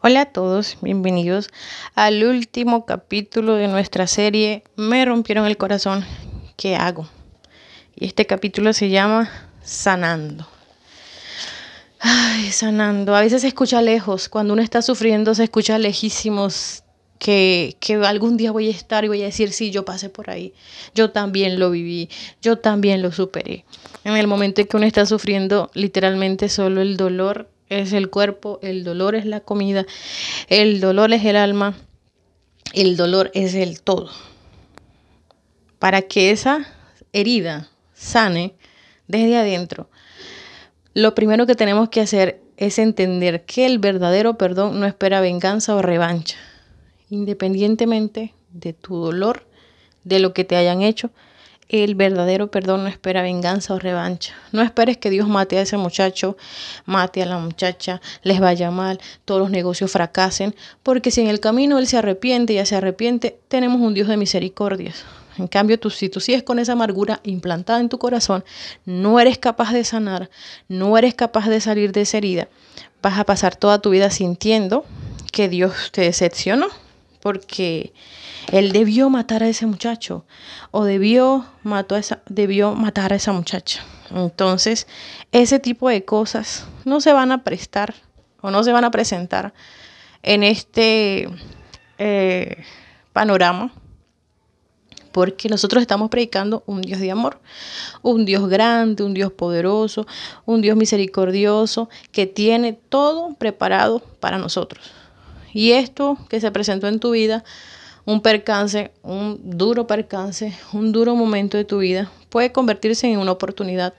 Hola a todos, bienvenidos al último capítulo de nuestra serie Me rompieron el corazón, ¿qué hago? Y este capítulo se llama Sanando. Ay, sanando. A veces se escucha lejos, cuando uno está sufriendo se escucha lejísimos que, que, algún día voy a estar y voy a decir, sí, yo pasé por ahí, yo también lo viví, yo también lo superé. En el momento en que uno está sufriendo, literalmente solo el dolor es el cuerpo, el dolor es la comida, el dolor es el alma, el dolor es el todo. Para que esa herida sane desde adentro, lo primero que tenemos que hacer es entender que el verdadero perdón no espera venganza o revancha, independientemente de tu dolor, de lo que te hayan hecho, el verdadero perdón no espera venganza o revancha. No esperes que Dios mate a ese muchacho, mate a la muchacha, les vaya mal, todos los negocios fracasen, porque si en el camino Él se arrepiente y ya se arrepiente, tenemos un Dios de misericordias. En cambio, tú, si tú sigues con esa amargura implantada en tu corazón, no eres capaz de sanar, no eres capaz de salir de esa herida, vas a pasar toda tu vida sintiendo que Dios te decepcionó, porque él debió matar a ese muchacho o debió, mató a esa, debió matar a esa muchacha. Entonces, ese tipo de cosas no se van a prestar o no se van a presentar en este eh, panorama porque nosotros estamos predicando un Dios de amor, un Dios grande, un Dios poderoso, un Dios misericordioso que tiene todo preparado para nosotros. Y esto que se presentó en tu vida un percance, un duro percance, un duro momento de tu vida, puede convertirse en una oportunidad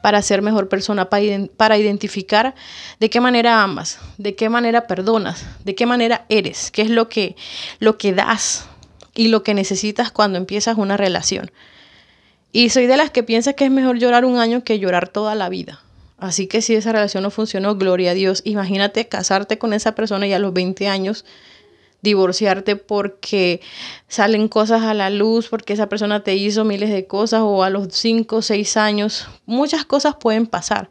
para ser mejor persona, para identificar de qué manera amas, de qué manera perdonas, de qué manera eres, qué es lo que, lo que das y lo que necesitas cuando empiezas una relación. Y soy de las que piensa que es mejor llorar un año que llorar toda la vida. Así que si esa relación no funcionó, gloria a Dios. Imagínate casarte con esa persona y a los 20 años divorciarte porque salen cosas a la luz, porque esa persona te hizo miles de cosas o a los 5 o 6 años. Muchas cosas pueden pasar.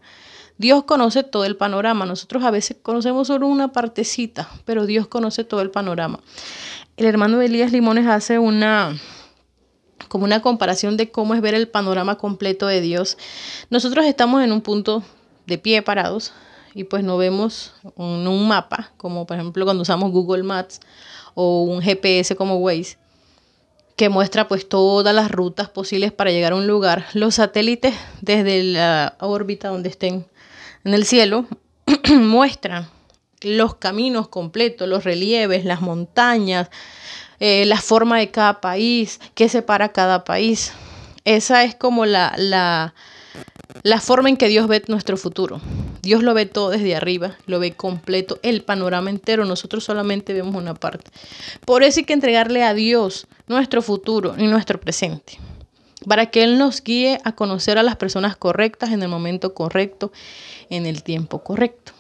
Dios conoce todo el panorama. Nosotros a veces conocemos solo una partecita, pero Dios conoce todo el panorama. El hermano Elías Limones hace una como una comparación de cómo es ver el panorama completo de Dios. Nosotros estamos en un punto de pie parados, y pues no vemos un, un mapa, como por ejemplo cuando usamos Google Maps o un GPS como Waze, que muestra pues todas las rutas posibles para llegar a un lugar. Los satélites desde la órbita donde estén en el cielo muestran los caminos completos, los relieves, las montañas, eh, la forma de cada país, qué separa cada país. Esa es como la, la, la forma en que Dios ve nuestro futuro. Dios lo ve todo desde arriba, lo ve completo, el panorama entero, nosotros solamente vemos una parte. Por eso hay que entregarle a Dios nuestro futuro y nuestro presente, para que Él nos guíe a conocer a las personas correctas en el momento correcto, en el tiempo correcto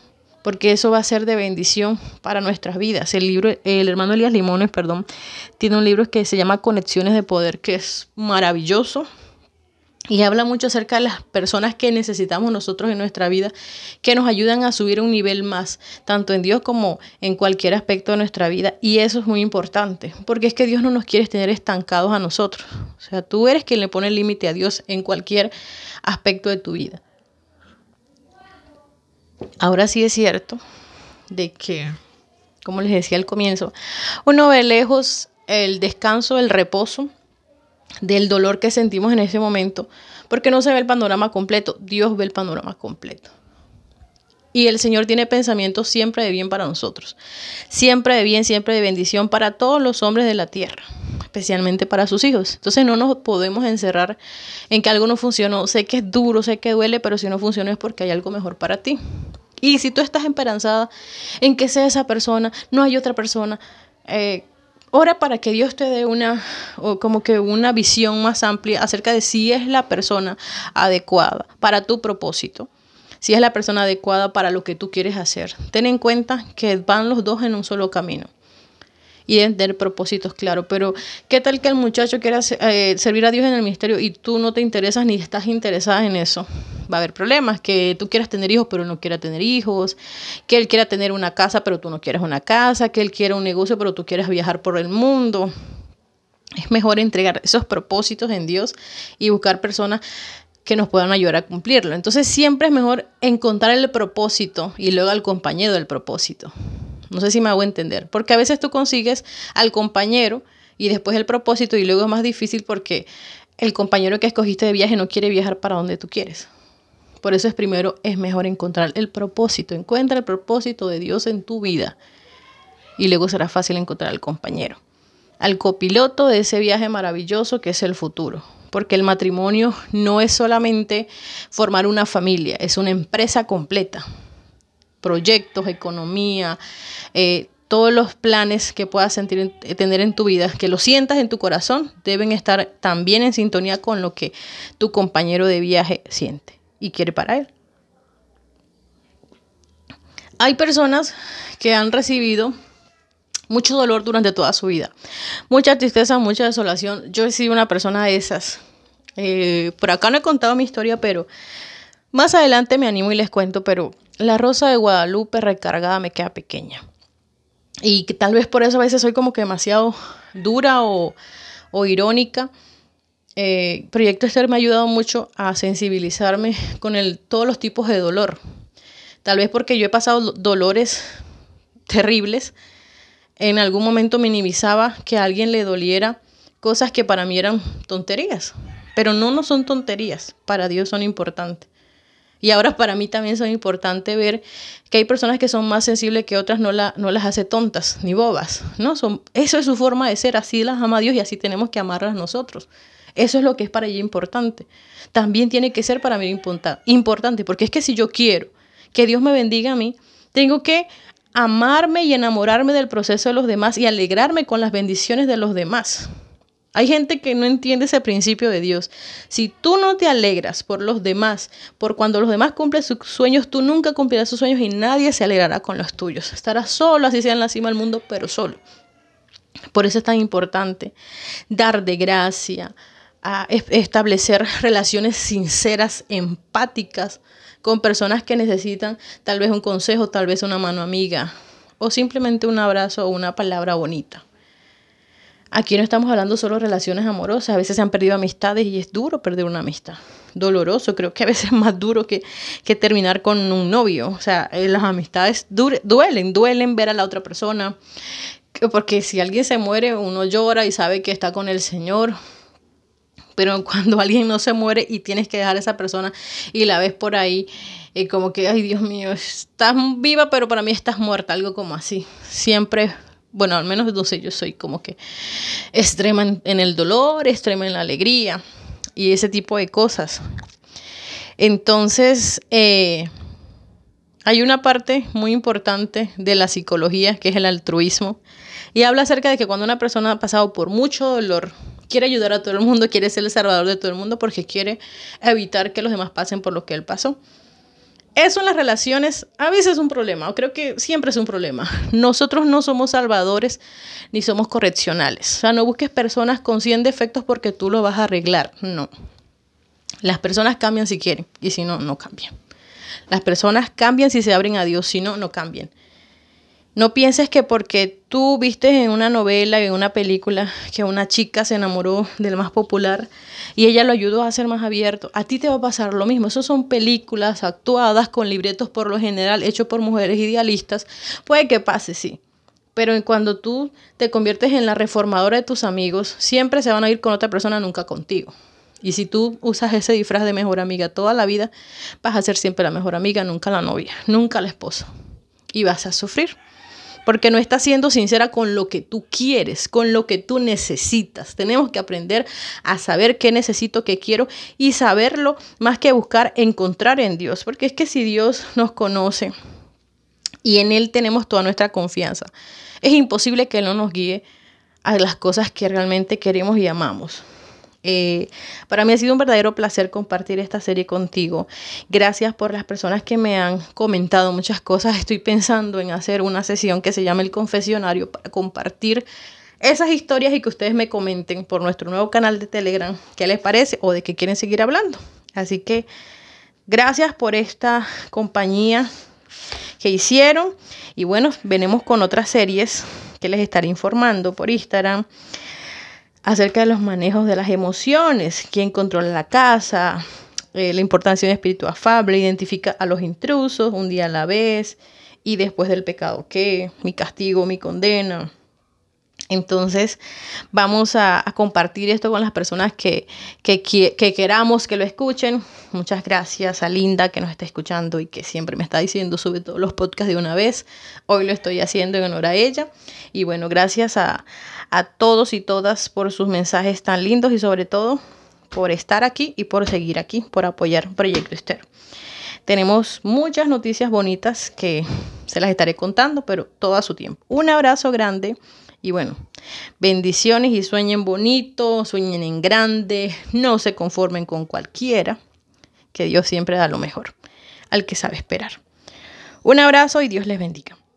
porque eso va a ser de bendición para nuestras vidas. El libro, el hermano Elías Limones, perdón, tiene un libro que se llama Conexiones de Poder, que es maravilloso, y habla mucho acerca de las personas que necesitamos nosotros en nuestra vida, que nos ayudan a subir un nivel más, tanto en Dios como en cualquier aspecto de nuestra vida. Y eso es muy importante, porque es que Dios no nos quiere tener estancados a nosotros. O sea, tú eres quien le pone el límite a Dios en cualquier aspecto de tu vida. Ahora sí es cierto de que, como les decía al comienzo, uno ve lejos el descanso, el reposo del dolor que sentimos en ese momento, porque no se ve el panorama completo, Dios ve el panorama completo. Y el Señor tiene pensamientos siempre de bien para nosotros, siempre de bien, siempre de bendición para todos los hombres de la tierra, especialmente para sus hijos. Entonces no nos podemos encerrar en que algo no funcionó. Sé que es duro, sé que duele, pero si no funciona es porque hay algo mejor para ti. Y si tú estás esperanzada en que sea esa persona, no hay otra persona, eh, Ora para que Dios te dé una, o como que una visión más amplia acerca de si es la persona adecuada para tu propósito, si es la persona adecuada para lo que tú quieres hacer. Ten en cuenta que van los dos en un solo camino. Y deben tener propósitos claros. Pero, ¿qué tal que el muchacho quiera eh, servir a Dios en el ministerio y tú no te interesas ni estás interesada en eso? Va a haber problemas, que tú quieras tener hijos, pero no quiera tener hijos, que él quiera tener una casa, pero tú no quieres una casa, que él quiera un negocio, pero tú quieres viajar por el mundo. Es mejor entregar esos propósitos en Dios y buscar personas que nos puedan ayudar a cumplirlo. Entonces siempre es mejor encontrar el propósito y luego al compañero del propósito. No sé si me hago entender, porque a veces tú consigues al compañero y después el propósito y luego es más difícil porque el compañero que escogiste de viaje no quiere viajar para donde tú quieres. Por eso es primero es mejor encontrar el propósito. Encuentra el propósito de Dios en tu vida y luego será fácil encontrar al compañero, al copiloto de ese viaje maravilloso que es el futuro porque el matrimonio no es solamente formar una familia, es una empresa completa. Proyectos, economía, eh, todos los planes que puedas sentir, tener en tu vida, que lo sientas en tu corazón, deben estar también en sintonía con lo que tu compañero de viaje siente y quiere para él. Hay personas que han recibido mucho dolor durante toda su vida, mucha tristeza, mucha desolación. Yo he sido una persona de esas. Eh, por acá no he contado mi historia, pero más adelante me animo y les cuento, pero la rosa de Guadalupe recargada me queda pequeña. Y que tal vez por eso a veces soy como que demasiado dura o, irónica. Eh, Proyecto Esther me ha ayudado mucho a sensibilizarme con todos los tipos de dolor. Tal vez porque yo he pasado dolores terribles en algún momento minimizaba que a alguien le doliera cosas que para mí eran tonterías. Pero no, no son tonterías, para Dios son importantes. Y ahora para mí también son importantes ver que hay personas que son más sensibles que otras, no, no las hace tontas ni bobas. ¿no? Son, eso es su forma de ser, así las ama Dios y así tenemos que amarlas nosotros. Eso es lo que es para ella importante. También tiene que ser para mí importante, porque es que si yo quiero que Dios me bendiga a mí, tengo que amarme y enamorarme del proceso de los demás y alegrarme con las bendiciones de los demás. Hay gente que no entiende ese principio de Dios. Si tú no te alegras por los demás, por cuando los demás cumplen sus sueños, tú nunca cumplirás sus sueños y nadie se alegrará con los tuyos. Estarás solo, así sea en la cima del mundo, pero solo. Por eso es tan importante dar de gracia, establecer relaciones sinceras, empáticas, con personas que necesitan tal vez un consejo, tal vez una mano amiga o simplemente un abrazo o una palabra bonita. Aquí no estamos hablando solo de relaciones amorosas, a veces se han perdido amistades y es duro perder una amistad. Doloroso, creo que a veces es más duro que, que terminar con un novio. O sea, eh, las amistades duelen, duelen ver a la otra persona. Porque si alguien se muere, uno llora y sabe que está con el Señor, pero cuando alguien no se muere y tienes que dejar a esa persona y la ves por ahí, y como que, ay Dios mío, estás viva, pero para mí estás muerta, algo como así. Siempre, bueno, al menos no sé, yo soy como que extrema en, el dolor, extrema en la alegría y ese tipo de cosas. Entonces, eh, hay una parte muy importante de la psicología que es el altruismo y habla acerca de que cuando una persona ha pasado por mucho dolor, quiere ayudar a todo el mundo, quiere ser el salvador de todo el mundo porque quiere evitar que los demás pasen por lo que él pasó. Eso en las relaciones a veces es un problema, o creo que siempre es un problema. Nosotros no somos salvadores ni somos correccionales. O sea, no busques personas con 100 defectos porque tú lo vas a arreglar. No. Las personas cambian si quieren y si no, no cambian. Las personas cambian si se abren a Dios, si no, no cambian. No pienses que porque tú viste en una novela, en una película, que una chica se enamoró del más popular y ella lo ayudó a ser más abierto, a ti te va a pasar lo mismo. Esas son películas actuadas con libretos por lo general, hechos por mujeres idealistas. Puede que pase, sí. Pero cuando tú te conviertes en la reformadora de tus amigos, siempre se van a ir con otra persona, nunca contigo. Y si tú usas ese disfraz de mejor amiga toda la vida, vas a ser siempre la mejor amiga, nunca la novia, nunca la esposa. Y vas a sufrir porque no estás siendo sincera con lo que tú quieres, con lo que tú necesitas. Tenemos que aprender a saber qué necesito, qué quiero y saberlo más que buscar encontrar en Dios, porque es que si Dios nos conoce y en Él tenemos toda nuestra confianza, es imposible que Él no nos guíe a las cosas que realmente queremos y amamos. Eh, para mí ha sido un verdadero placer compartir esta serie contigo. Gracias por las personas que me han comentado muchas cosas. Estoy pensando en hacer una sesión que se llama El Confesionario para compartir esas historias y que ustedes me comenten por nuestro nuevo canal de Telegram qué les parece o de qué quieren seguir hablando. Así que gracias por esta compañía que hicieron y bueno, venimos con otras series que les estaré informando por Instagram acerca de los manejos de las emociones, quién controla la casa, eh, la importancia de un espíritu afable, identifica a los intrusos un día a la vez y después del pecado, ¿qué? Mi castigo, mi condena. Entonces vamos a, compartir esto con las personas que, que, que, queramos que lo escuchen. Muchas gracias a Linda que nos está escuchando y que siempre me está diciendo sube todos los podcasts de una vez. Hoy lo estoy haciendo en honor a ella. Y bueno, gracias a, a todos y todas por sus mensajes tan lindos y sobre todo por estar aquí y por seguir aquí, por apoyar Proyecto Esther. Tenemos muchas noticias bonitas que se las estaré contando, pero todo a su tiempo. Un abrazo grande y bueno, bendiciones y sueñen bonito, sueñen en grande, no se conformen con cualquiera, que Dios siempre da lo mejor al que sabe esperar. Un abrazo y Dios les bendiga.